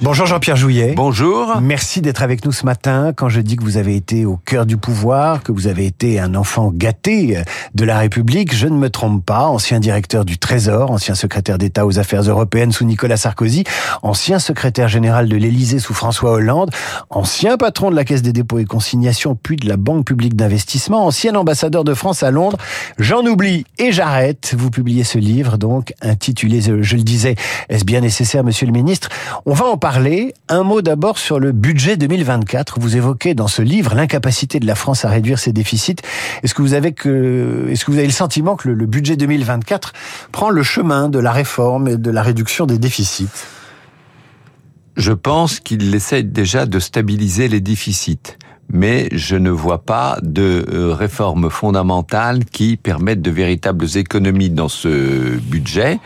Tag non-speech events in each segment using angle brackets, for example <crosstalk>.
Bonjour Jean-Pierre Jouillet. Bonjour. Merci d'être avec nous ce matin. Quand je dis que vous avez été au cœur du pouvoir, que vous avez été un enfant gâté de la République, je ne me trompe pas. Ancien directeur du Trésor, ancien secrétaire d'État aux affaires européennes sous Nicolas Sarkozy, ancien secrétaire général de l'Élysée sous François Hollande, ancien patron de la Caisse des dépôts et consignations puis de la Banque publique d'investissement, ancien ambassadeur de France à Londres. J'en oublie et j'arrête. Vous publiez ce livre donc intitulé, je le disais, est-ce bien nécessaire, monsieur le ministre? On va en parler. Un mot d'abord sur le budget 2024. Vous évoquez dans ce livre l'incapacité de la France à réduire ses déficits. Est-ce que vous avez est-ce que vous avez le sentiment que le, budget 2024 prend le chemin de la réforme et de la réduction des déficits? Je pense qu'il essaie déjà de stabiliser les déficits mais je ne vois pas de euh, réformes fondamentales qui permettent de véritables économies dans ce budget,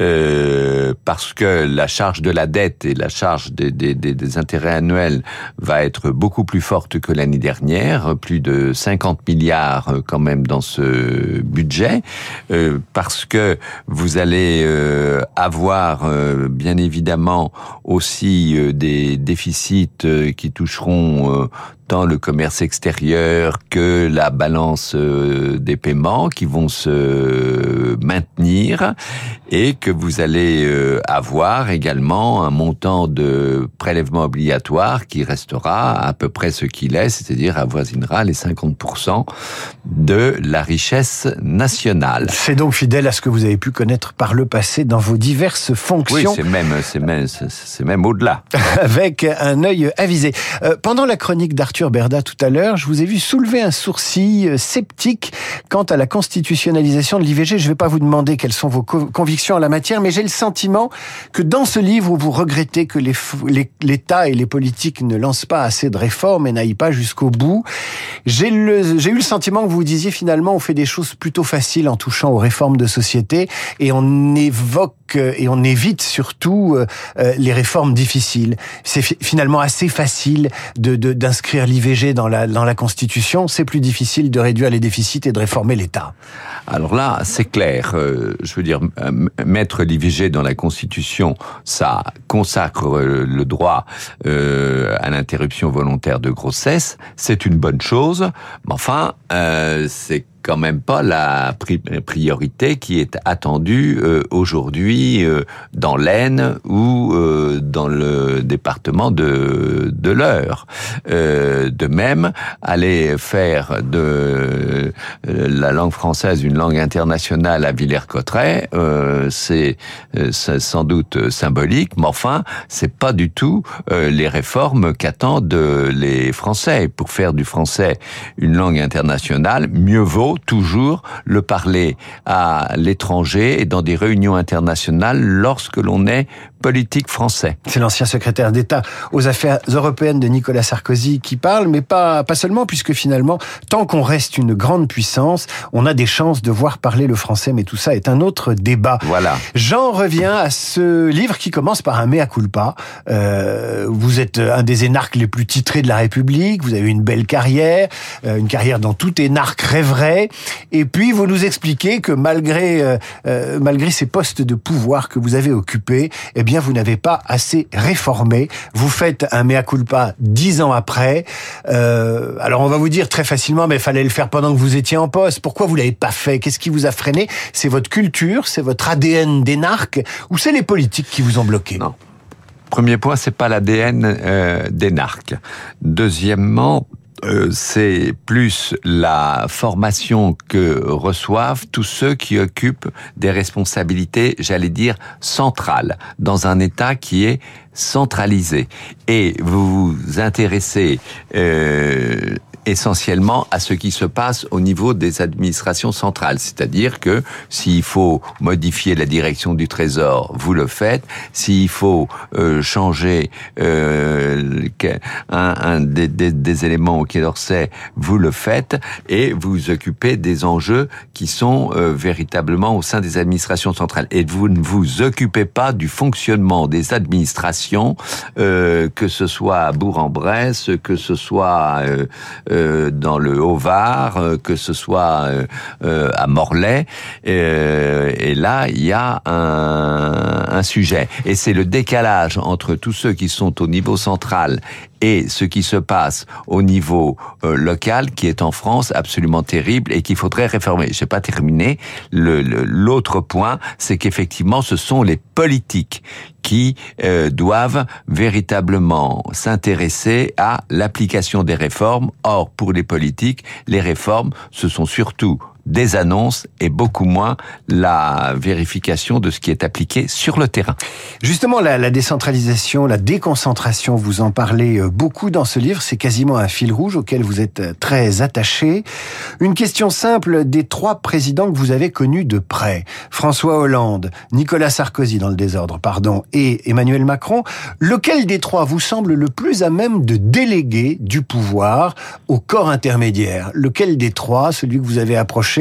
euh, parce que la charge de la dette et la charge des, des, des, intérêts annuels va être beaucoup plus forte que l'année dernière, plus de 50 milliards euh, quand même dans ce budget, euh, parce que vous allez euh, avoir euh, bien évidemment aussi des déficits qui toucheront tant le commerce extérieur que la balance euh, des paiements qui vont se maintenir et que vous allez euh, avoir également un montant de prélèvement obligatoire qui restera à peu près ce qu'il est, c'est-à-dire avoisinera les 50% de la richesse nationale. C'est donc fidèle à ce que vous avez pu connaître par le passé dans vos diverses fonctions. Oui, c'est même, c'est même, c'est même au-delà. <laughs> Avec un œil avisé. Euh, pendant la chronique d'Arthur Berda tout à l'heure, je vous ai vu soulever un sourcil euh, sceptique quant à la constitutionnalisation de l'IVG. Je ne vais pas vous demander quelles sont vos convictions en la matière, mais j'ai le sentiment que dans ce livre où vous regrettez que l'État et les politiques ne lancent pas assez de réformes et n'aillent pas jusqu'au bout, j'ai eu le sentiment que vous disiez finalement on fait des choses plutôt faciles en touchant aux réformes de société et on évoque euh, et on évite surtout euh, les réformes difficiles. C'est finalement assez facile de d'inscrire l'IVG dans la, dans la Constitution, c'est plus difficile de réduire les déficits et de réformer l'État. Alors là, c'est clair. Euh, je veux dire, euh, mettre l'IVG dans la Constitution, ça consacre euh, le droit à l'interruption volontaire de grossesse. C'est une bonne chose. Mais enfin, c'est quand même pas la priorité qui est attendue euh, aujourd'hui euh, dans l'Aisne ou euh, dans le département de, de l'Eure. de même, aller faire de la langue française une langue internationale à Villers-Cotterêts, c'est sans doute symbolique, mais enfin, c'est pas du tout les réformes qu'attendent les Français. Pour faire du français une langue internationale, mieux vaut toujours le parler à l'étranger et dans des réunions internationales lorsque l'on est politique français. C'est l'ancien secrétaire d'État aux affaires européennes de Nicolas Sarkozy qui parle, mais pas, pas seulement, puisque finalement, tant qu'on reste une grande puissance, on a des chances de voir parler le français, mais tout ça est un autre débat. Voilà. J'en reviens à ce livre qui commence par un mea culpa. Euh, vous êtes un des énarques les plus titrés de la République, vous avez une belle carrière, euh, une carrière dont tout énarque rêverait, et puis vous nous expliquez que malgré, euh, euh malgré ces postes de pouvoir que vous avez occupés, eh bien vous n'avez pas assez réformé. Vous faites un mea culpa dix ans après. Euh, alors on va vous dire très facilement, mais il fallait le faire pendant que vous étiez en poste. Pourquoi vous l'avez pas fait? Qu'est-ce qui vous a freiné? C'est votre culture, c'est votre ADN d'énarque, ou c'est les politiques qui vous ont bloqué? Non. Premier point, c'est pas l'ADN euh, d'énarque. Deuxièmement, euh, c'est plus la formation que reçoivent tous ceux qui occupent des responsabilités, j'allais dire, centrales, dans un État qui est centralisé. Et vous vous intéressez euh, essentiellement à ce qui se passe au niveau des administrations centrales. C'est-à-dire que s'il faut modifier la direction du Trésor, vous le faites. S'il faut euh, changer euh, un, un des, des, des, éléments au Quai d'Orsay, vous le faites et vous occupez des enjeux qui sont euh, véritablement au sein des administrations centrales. Et vous ne vous occupez pas du fonctionnement des administrations, euh, que ce soit à Bourg-en-Bresse, que ce soit euh, dans le Haut-Var, euh, que ce soit euh, à Morlaix. Et, là, il y a un sujet. Et c'est le décalage entre tous ceux qui sont au niveau central et ce qui se passe au niveau euh, local qui est en France absolument terrible et qu'il faudrait réformer. Je n'ai pas terminé. L'autre point, c'est qu'effectivement, ce sont les politiques qui euh, doivent véritablement s'intéresser à l'application des réformes. Or, pour les politiques, les réformes, ce sont surtout des annonces et beaucoup moins la vérification de ce qui est appliqué sur le terrain. Justement, la, décentralisation, la déconcentration, vous en parlez euh, beaucoup dans ce livre, c'est quasiment un fil rouge auquel vous êtes euh, très attaché. Une question simple des trois présidents que vous avez connus de près, François Hollande, Nicolas Sarkozy dans le désordre, pardon, et Emmanuel Macron, lequel des trois vous semble le plus à même de déléguer du pouvoir au corps intermédiaire? Lequel des trois, celui que vous avez approché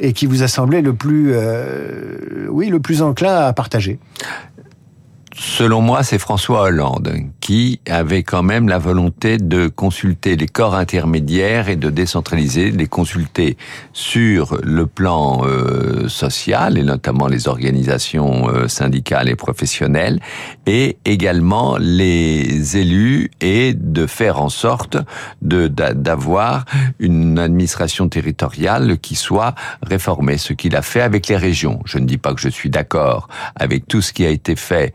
et qui vous a semblé le plus, euh, oui, le plus enclin à partager Selon moi, c'est François Hollande qui avait quand même la volonté de consulter les corps intermédiaires et de décentraliser, les consulter sur le plan euh, social et notamment les organisations euh, syndicales et professionnelles et également les élus et de faire en sorte de d'avoir une administration territoriale qui soit réformée, ce qu'il a fait avec les régions. Je ne dis pas que je suis d'accord avec tout ce qui a été fait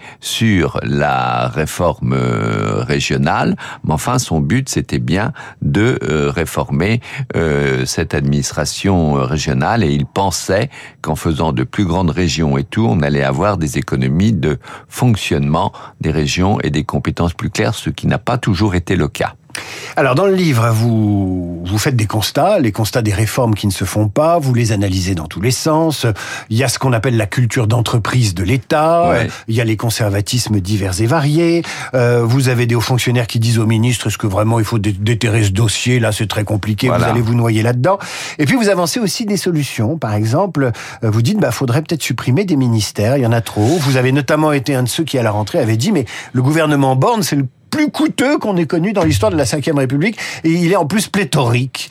la réforme euh, régionale, mais enfin son but c'était bien de euh, réformer euh, cette administration régionale et il pensait qu'en faisant de plus grandes régions et tout, on allait avoir des économies de fonctionnement des régions et des compétences plus claires, ce qui n'a pas toujours été le cas. Alors dans le livre, vous vous faites des constats, les constats des réformes qui ne se font pas, vous les analysez dans tous les sens. Il y a ce qu'on appelle la culture d'entreprise de l'État, il y a les conservatismes divers et variés. Euh, vous avez des hauts fonctionnaires qui disent au ministre est-ce que vraiment il faut déterrer ce dossier là, c'est très compliqué, vous allez vous noyer là-dedans. Et puis vous avancez aussi des solutions. Par exemple, euh, vous dites bah faudrait peut-être supprimer des ministères, il y en a trop. Vous avez notamment été un de ceux qui à la rentrée avait dit mais le gouvernement Borne c'est le plus coûteux qu'on ait connu dans l'histoire de la Ve République, et il est en plus pléthorique.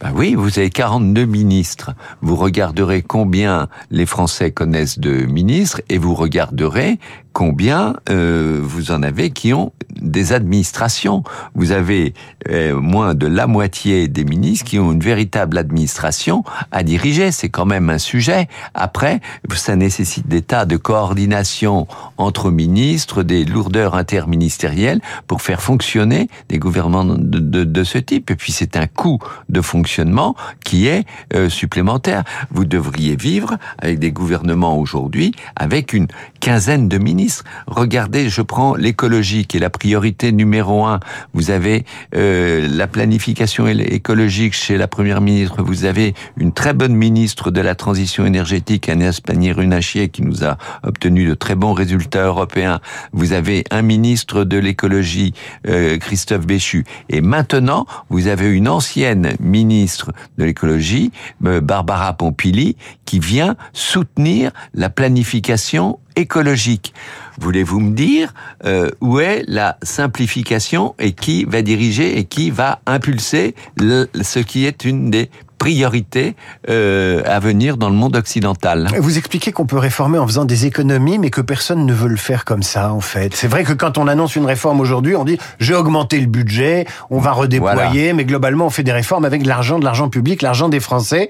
Ben oui, vous avez 42 ministres. Vous regarderez combien les Français connaissent de ministres et vous regarderez combien euh, vous en avez qui ont des administrations. Vous avez euh, moins de la moitié des ministres qui ont une véritable administration à diriger. C'est quand même un sujet. Après, ça nécessite des tas de coordination entre ministres, des lourdeurs interministérielles pour faire fonctionner des gouvernements de, ce type. Et puis c'est un coût de fonctionnement qui est euh, supplémentaire. Vous devriez vivre avec des gouvernements aujourd'hui avec une quinzaine de ministres Regardez, je prends l'écologie qui est la priorité numéro un. Vous avez euh, la planification écologique chez la première ministre. Vous avez une très bonne ministre de la transition énergétique, Agnès Pannier-Runacher, qui nous a obtenu de très bons résultats européens. Vous avez un ministre de l'écologie, euh, Christophe Béchu. Et maintenant, vous avez une ancienne ministre de l'écologie, euh, Barbara Pompili, qui vient soutenir la planification écologique. Voulez-vous me dire euh, où est la simplification et qui va diriger et qui va impulser ce qui est une des priorités euh, à venir dans le monde occidental? Vous expliquez qu'on peut réformer en faisant des économies, mais que personne ne veut le faire comme ça, en fait. C'est vrai que quand on annonce une réforme aujourd'hui, on dit j'ai augmenté le budget, on va redéployer, mais globalement on fait des réformes avec de l'argent, de l'argent public, l'argent des Français.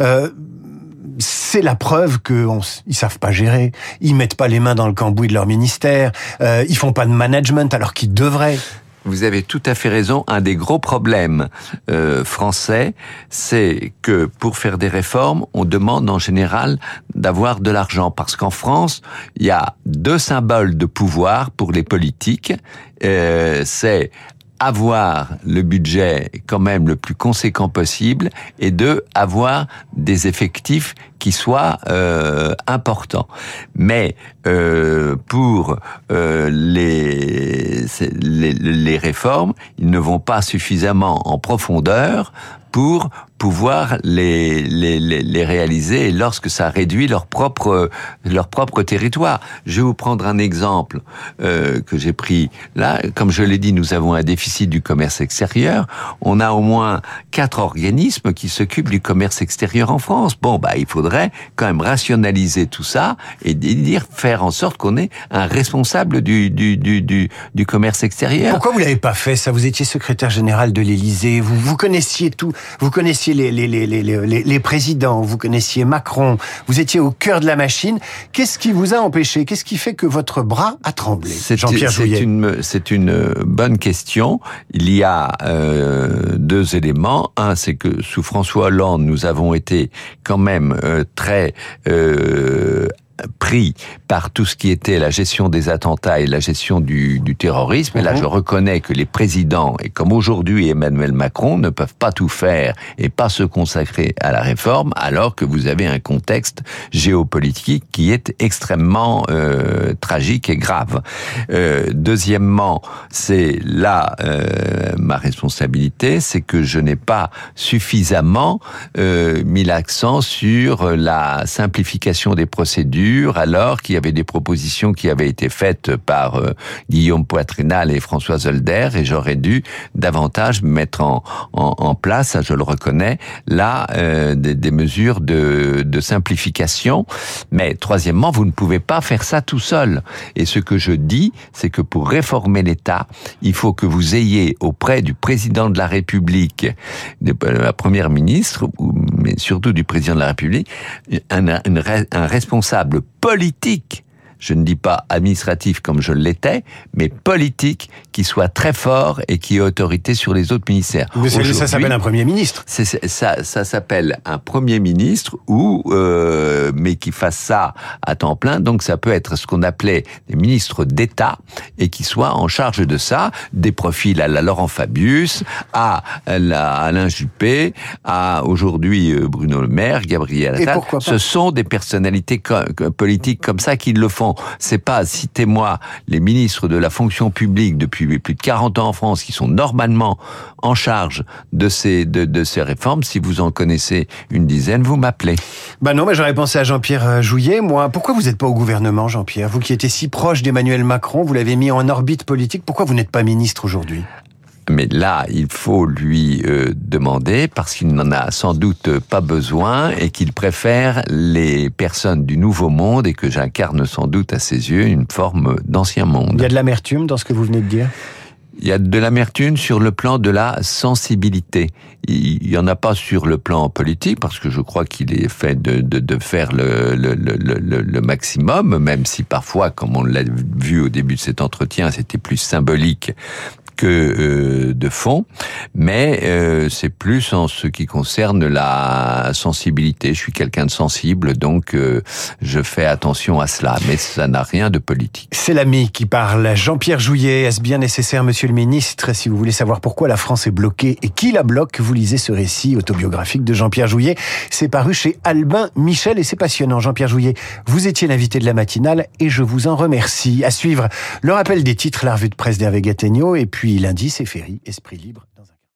Euh, c'est la preuve qu'ils savent pas gérer. Ils mettent pas les mains dans le cambouis de leur ministère. Euh, ils font pas de management alors qu'ils devraient. Vous avez tout à fait raison. Un des gros problèmes euh, français, c'est que pour faire des réformes, on demande en général d'avoir de l'argent. Parce qu'en France, il y a deux symboles de pouvoir pour les politiques. Euh, c'est avoir le budget quand même le plus conséquent possible et de avoir des effectifs qui soient euh, importants. Mais euh, pour euh, les, les, les réformes, ils ne vont pas suffisamment en profondeur pour pouvoir les, les, les, réaliser lorsque ça réduit leur propre leur propre territoire. Je vais vous prendre un exemple euh, que j'ai pris là. Comme je l'ai dit, nous avons un déficit du commerce extérieur. On a au moins quatre organismes qui s'occupent du commerce extérieur en France. Bon, bah, il faudrait quand même rationaliser tout ça et dire faire en sorte qu'on ait un responsable du du du du, du commerce extérieur. Pourquoi vous l'avez pas fait ça? Vous étiez secrétaire général de l'Élysée. Vous vous connaissiez tout. Vous connaissiez les, les, les, les, les présidents, vous connaissiez Macron, vous étiez au cœur de la machine. Qu'est-ce qui vous a empêché? Qu'est-ce qui fait que votre bras a tremblé? Jean-Pierre C'est une, c'est une bonne question. Il y a euh, deux éléments. Un, c'est que sous François Hollande, nous avons été quand même euh, très euh, pris par tout ce qui était la gestion des attentats et la gestion du, du terrorisme. Et là, mhm. je reconnais que les présidents, et comme aujourd'hui Emmanuel Macron, ne peuvent pas tout faire et pas se consacrer à la réforme, alors que vous avez un contexte géopolitique qui est extrêmement euh, tragique et grave. Euh, deuxièmement, c'est là euh, ma responsabilité, c'est que je n'ai pas suffisamment mis l'accent sur la simplification des procédures alors qu'il y avait des propositions qui avaient été faites par euh, Guillaume Poitrinal et François Zolder, et j'aurais dû davantage mettre en, en, place, je le reconnais, là euh, des, mesures de, de simplification. Mais troisièmement, vous ne pouvez pas faire ça tout seul. Et ce que je dis, c'est que pour réformer l'État, il faut que vous ayez auprès du président de la République, de la première ministre, mais surtout du président de la République, un, un responsable politique je ne dis pas administratif comme je l'étais, mais politique, qui soit très fort et qui ait autorité sur les autres ministères. ça s'appelle un premier ministre. Ça, ça s'appelle un premier ministre ou euh, mais qui fasse ça à temps plein. Donc ça peut être ce qu'on appelait des ministres d'État et qui soit en charge de ça, des profils à la Laurent Fabius, à la Alain Juppé, à aujourd'hui euh, Bruno Le Maire, Gabriel Attal. Ce sont des personnalités politiques comme ça qui le font c'est pas, citez-moi, les ministres de la fonction publique depuis plus de 40 ans en France qui sont normalement en charge de ces, réformes. Si vous en connaissez une dizaine, vous m'appelez. Bah non, mais j'aurais pensé à Jean-Pierre euh, Jouillet, moi. Pourquoi vous n'êtes pas au gouvernement, Jean-Pierre? Vous qui étiez si proche d'Emmanuel Macron, vous l'avez mis en orbite politique. Pourquoi vous n'êtes pas ministre aujourd'hui? Mais là, il faut lui euh, demander parce qu'il n'en a sans doute pas besoin et qu'il préfère les personnes du nouveau monde et que j'incarne sans doute à ses yeux une forme d'ancien monde. Il y a de l'amertume dans ce que vous venez de dire? Il y a de l'amertume sur le plan de la sensibilité. Il y en a pas sur le plan politique parce que je crois qu'il est fait de, de, de faire le, le, le, le, maximum, même si parfois, comme on l'a vu au début de cet entretien, c'était plus symbolique que euh, de fond, mais euh, c'est plus en ce qui concerne la sensibilité. Je suis quelqu'un de sensible, donc euh, je fais attention à cela, mais ça n'a rien de politique. C'est l'ami qui parle. Jean-Pierre Jouillet, est-ce bien nécessaire, monsieur le ministre Si vous voulez savoir pourquoi la France est bloquée et qui la bloque, vous lisez ce récit autobiographique de Jean-Pierre Jouillet. C'est paru chez Albin Michel et c'est passionnant. Jean-Pierre Jouillet, vous étiez l'invité de la matinale et je vous en remercie. À suivre, le rappel des titres, la revue de presse d'Hervé Gattegno et puis lundi, c'est Ferry, Esprit libre dans un